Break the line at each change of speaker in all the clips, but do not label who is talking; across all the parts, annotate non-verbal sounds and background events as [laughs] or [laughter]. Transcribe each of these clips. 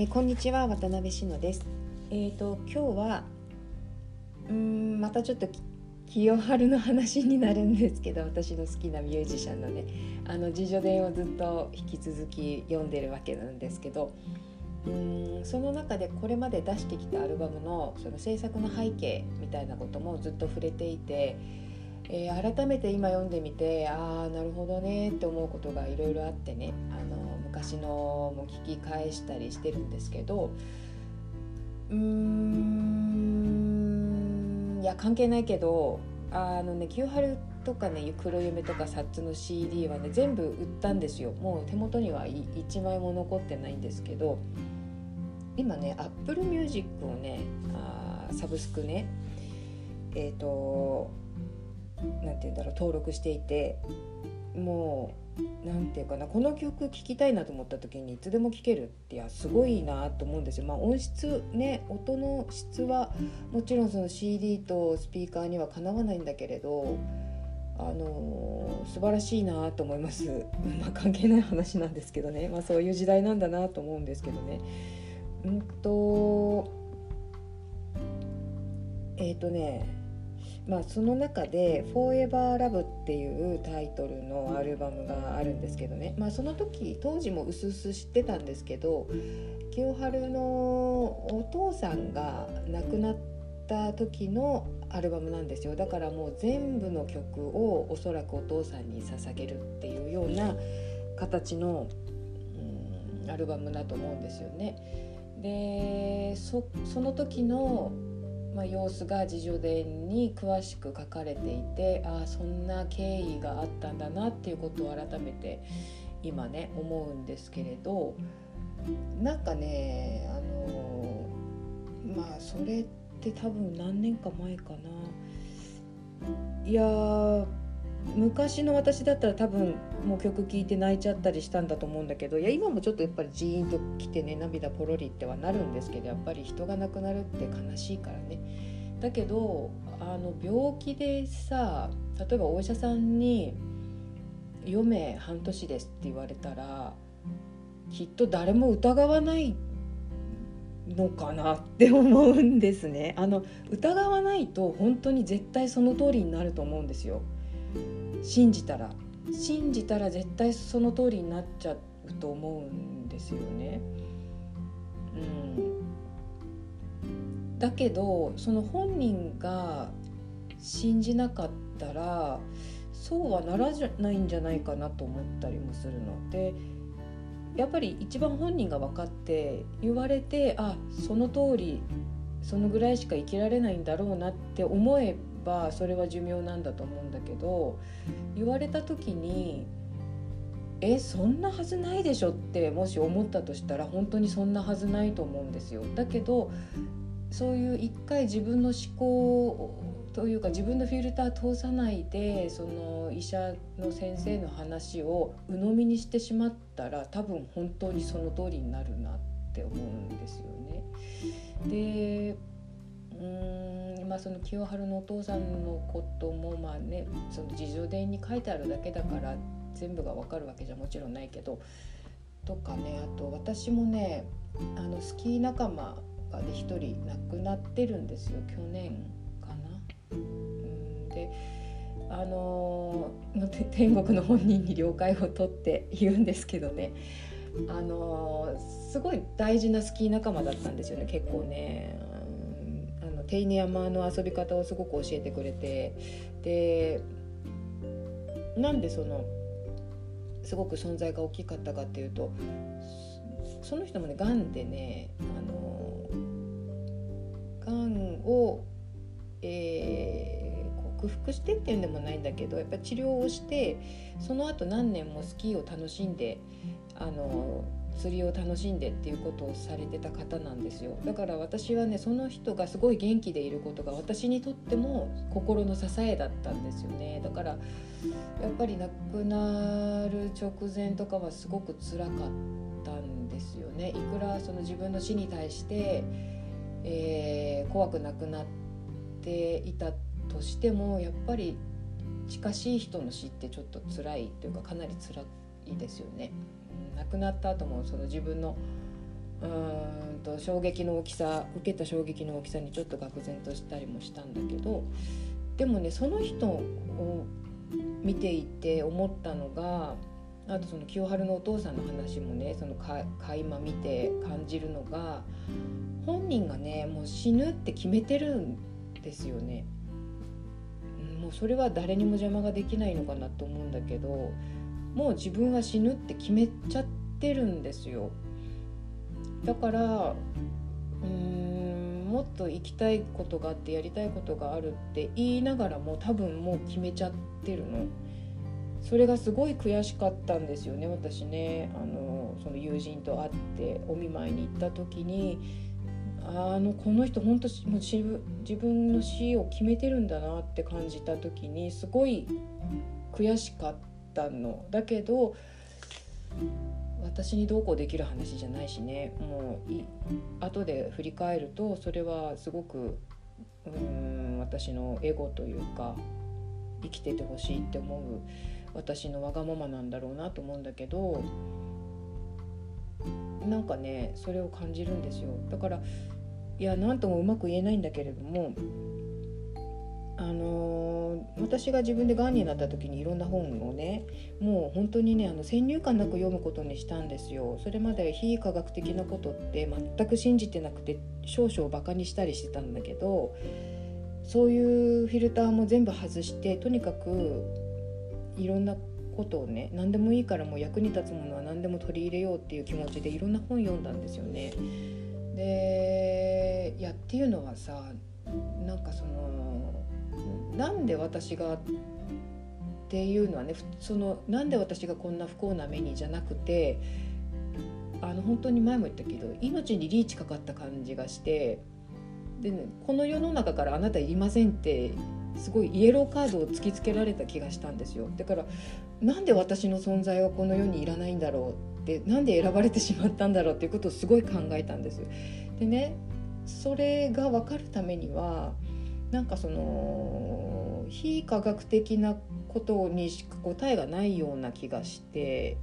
えー、こんにちは渡辺志乃です。え、ー、と今日はうんまたちょっと清春の話になるんですけど私の好きなミュージシャンのねあの自叙伝をずっと引き続き読んでるわけなんですけどうんその中でこれまで出してきたアルバムのその制作の背景みたいなこともずっと触れていて、えー、改めて今読んでみてああなるほどねって思うことがいろいろあってね昔のも聞き返したりしてるんですけどうーんいや関係ないけどあのね清春とかね黒夢とかサッツの CD はね全部売ったんですよ。もう手元には1枚も残ってないんですけど今ね Apple Music をねあサブスクねえっ、ー、と何て言うんだろう登録していてもう何て言うかなこの曲聴きたいなと思った時にいつでも聴けるっていやすごいなと思うんですよ。まあ、音質ね音の質はもちろんその CD とスピーカーにはかなわないんだけれどあのー、素晴らしいなと思います。[laughs] まあ、関係ない話なんですけどね、まあ、そういう時代なんだなと思うんですけどね。うんとえっ、ー、とねまあ、その中で「Forever Love」っていうタイトルのアルバムがあるんですけどね、まあ、その時当時もうすうす知ってたんですけど清春のお父さんが亡くなった時のアルバムなんですよ。だからもう全部の曲をおそらくお父さんに捧げるっていうような形の、うん、アルバムだと思うんですよね。でその時のまあ、様子が自叙伝に詳しく書かれていてああそんな経緯があったんだなっていうことを改めて今ね思うんですけれどなんかねあのまあそれって多分何年か前かな。いや昔の私だったら多分もう曲聴いて泣いちゃったりしたんだと思うんだけどいや今もちょっとやっぱりジーンときてね涙ポロリってはなるんですけどやっぱり人が亡くなるって悲しいからね。だけどあの病気でさ例えばお医者さんに「余命半年です」って言われたらきっと誰も疑わないのかなって思うんですね。あの疑わないと本当に絶対その通りになると思うんですよ。信じたら信じたら絶対その通りになっちゃうと思うんですよね。うん、だけどその本人が信じなかったらそうはならないんじゃないかなと思ったりもするのでやっぱり一番本人が分かって言われてあその通りそのぐらいしか生きられないんだろうなって思えばそれは寿命なんだと思うんだけど言われた時にえそんなはずないでしょってもし思ったとしたら本当にそんなはずないと思うんですよ。だけどそういう一回自分の思考というか自分のフィルター通さないでその医者の先生の話を鵜呑みにしてしまったら多分本当にその通りになるなって思うんですよね。でその清春のお父さんのこともまあねその自叙伝に書いてあるだけだから全部がわかるわけじゃもちろんないけどとかねあと私もねあのスキー仲間がで1人亡くなってるんですよ。去年かな。うんであの天国の本人に了解を取って言うんですけどね。あのすごい大事なスキー仲間だったんですよね結構ね。手稲山の遊び方をすごく教えてくれてでなんでそのすごく存在が大きかったかっていうとその人もねがんでねあのがんを、えー、克服してっていうんでもないんだけどやっぱ治療をしてその後何年もスキーを楽しんであの釣りを楽しんでっていうことをされてた方なんですよ。だから私はねその人がすごい元気でいることが私にとっても心の支えだったんですよね。だからやっぱり亡くなる直前とかはすごく辛かったんですよね。いくらその自分の死に対して、えー、怖くなくなっていたとしてもやっぱり近しい人の死ってちょっと辛いというかかなり辛いですよね。亡くなった後もその自分のうんと衝撃の大きさ受けた衝撃の大きさにちょっと愕然としたりもしたんだけどでもねその人を見ていて思ったのがあとその清春のお父さんの話もねその垣間見て感じるのが本人がねもう死ぬって決めてるんですよね。もうそれは誰にも邪魔ができないのかなと思うんだけどもう自分は死ぬって決めちゃってるんですよ。だからうーんもっと行きたいことがあってやりたいことがあるって言いながらも多分もう決めちゃってるの。それがすごい悔しかったんですよね私ねあのその友人と会ってお見舞いに行った時にあのこの人本当もう自分の死を決めてるんだなって感じた時にすごい悔しかったったの。だけど私にどうこうできる話じゃないしね。もうい後で振り返るとそれはすごくうん私のエゴというか生きててほしいって思う私のわがままなんだろうなと思うんだけどなんかねそれを感じるんですよ。だからいや何ともうまく言えないんだけれどもあのー、私が自分でがんになった時にいろんな本をねもう本当にねあの先入観なく読むことにしたんですよそれまで非科学的なことって全く信じてなくて少々バカにしたりしてたんだけどそういうフィルターも全部外してとにかくいろんなことをね何でもいいからもう役に立つものは何でも取り入れようっていう気持ちでいろんな本読んだんですよね。でいやっていうのはさなんかそのなんで私がっていうのはねそのなんで私がこんな不幸な目にじゃなくてあの本当に前も言ったけど命にリーチかかった感じがしてで、ね、この世の中からあなたいりませんってすごいイエローカードを突きつけられた気がしたんですよだからなんで私の存在はこの世にいらないんだろうってなんで選ばれてしまったんだろうっていうことをすごい考えたんです。でねそれが分かるためにはなんかその非科学的なことにしか答えがないような気がして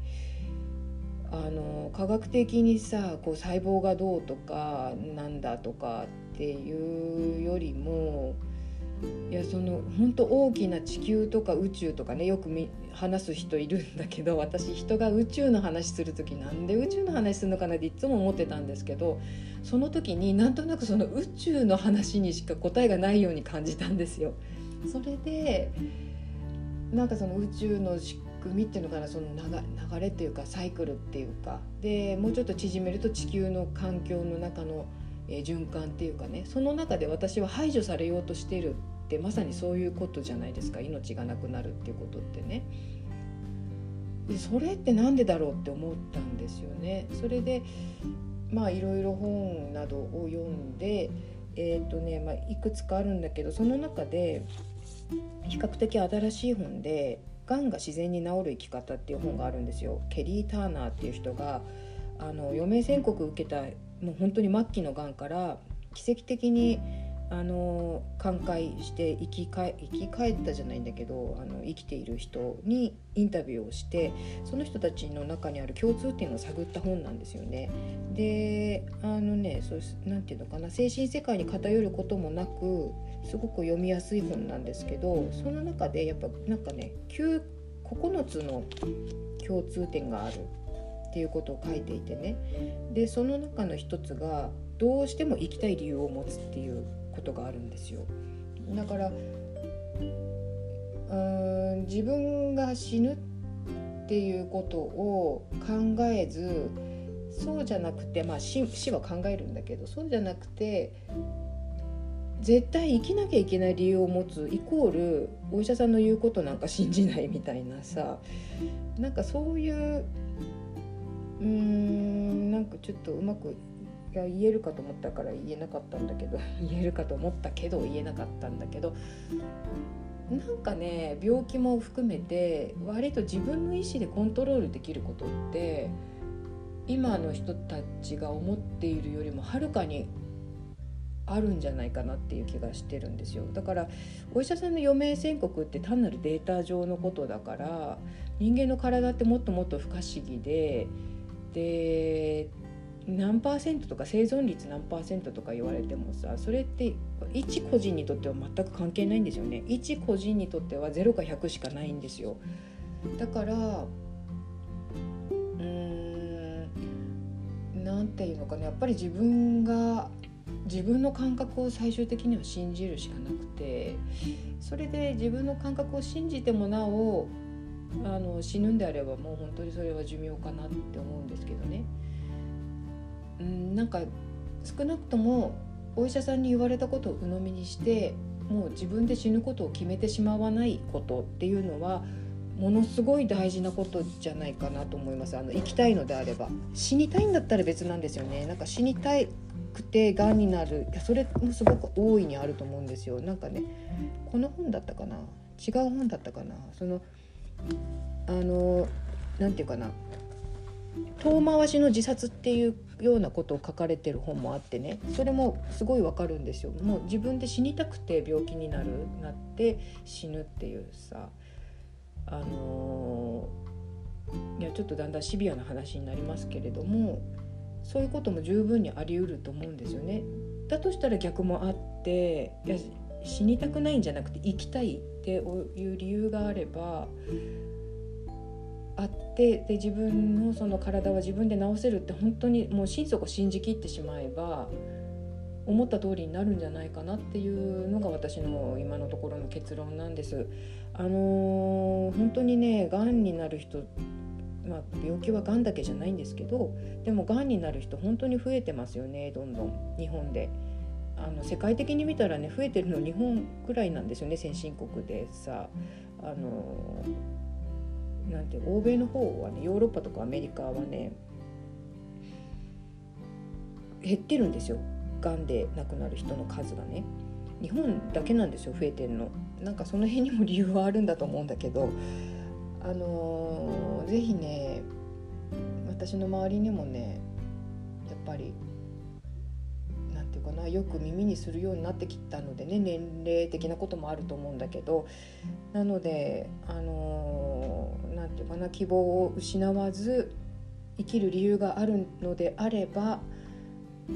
あの科学的にさこう細胞がどうとかなんだとかっていうよりもいやその本当大きな地球とか宇宙とかねよく話す人いるんだけど私人が宇宙の話する時なんで宇宙の話するのかなっていつも思ってたんですけどその時になんとなくその宇宙の話にしか答えがないように感じたんですよ。それでなんかその宇宙の仕組みっていうのかなその流れっていうかサイクルっていうかでもうちょっと縮めると地球の環境の中のえー、循環っていうかねその中で私は排除されようとしてるってまさにそういうことじゃないですか命がなくなるっていうことってね。でそれって何でだろうって思ったんですよね。それでまあいろいろ本などを読んで、えーとねまあ、いくつかあるんだけどその中で比較的新しい本で「がんが自然に治る生き方」っていう本があるんですよ。ケリー・ターナーっていう人があの余命宣告受けたもう本当に末期のがんから奇跡的にあの寛解して生きか生き返ったじゃないんだけどあの生きている人にインタビューをしてその人たちの中にある共通点を探った本なんですよね。であのねそうなんていうのかな精神世界に偏ることもなくすごく読みやすい本なんですけどその中でやっぱなんかね9 9つの共通点があるっていうことを書いていてね。でその中の一つがどうしても生きたい理由を持つっていうことがあるんですよ。だからうん自分が死ぬっていうことを考えずそうじゃなくてまあ死死は考えるんだけどそうじゃなくて絶対生きなきゃいけない理由を持つイコールお医者さんの言うことなんか信じないみたいなさなんかそういううーんなんかちょっとうまくいや言えるかと思ったから言えなかったんだけど [laughs] 言えるかと思ったけど言えなかったんだけどなんかね病気も含めて割と自分の意思でコントロールできることって今の人たちが思っているよりもはるかにあるんじゃないかなっていう気がしてるんですよ。だからお医者さんの余命宣告って単なるデータ上のことだから人間の体ってもっともっと不可思議でで何パーセントとか生存率何パーセントとか言われてもさそれって一個人にとっては全く関係ないんですよね。一個人にとっては0か100しかないんですよ。だからうーんなんていうのかな。やっぱり自分が自分の感覚を最終的には信じるしかなくてそれで自分の感覚を信じてもなおあの死ぬんであればもう本当にそれは寿命かなって思うんですけどね。うんなんか少なくともお医者さんに言われたことを鵜呑みにしてもう自分で死ぬことを決めてしまわないことっていうのはものすごい大事なことじゃないかなと思います。あの生きたいのであれば。死にたいんだったら別なんですよねなんか死にたくてがんになる。いやそれもすごく大いにあると思うんですよ。なんかねこの本だったかな？違う本だったかな？そのあのなんていうかな。遠回しの自殺っていうようなことを書かれてる本もあってね。それもすごいわかるんですよ。もう自分で死にたくて病気になるなって死ぬっていうさ。あの、いやちょっとだんだんシビアな話になりますけれどもそういうことも十分にあり得ると思うんですよね。だとしたら逆もあっていや死にたくないんじゃなくて生きたいっていう理由があればあってで自分のその体は自分で治せるって本当にもう心底信じきってしまえば思った通りになるんじゃないかなっていうのが私の今のところの結論なんです。あのー、本当にねがんになる人まあ、病気はがんだけじゃないんですけどでもがんになる人本当に増えてますよねどんどん日本で。あの世界的に見たらね増えてるの日本くらいなんですよね先進国でさ。あのなんて欧米の方はねヨーロッパとかアメリカはね減ってるんですよ。がんで亡くなる人の数がね。日本だけなんですよ増えてるの。なんかその辺にも理由はあるんだと思うんだけど。あのー、ぜひね私の周りにもねやっぱりなよく耳にするようになってきたのでね年齢的なこともあると思うんだけどなのであのー、ていうかな希望を失わず生きる理由があるのであれば、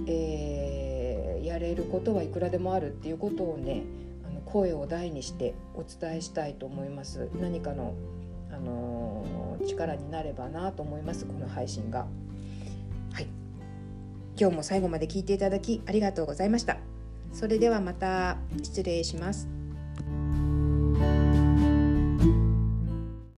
えー、やれることはいくらでもあるっていうことをねあの声を大にしてお伝えしたいと思います。何かのあのー、力になればなと思いますこの配信が。今日も最後まで聞いていただきありがとうございました。それではまた失礼します。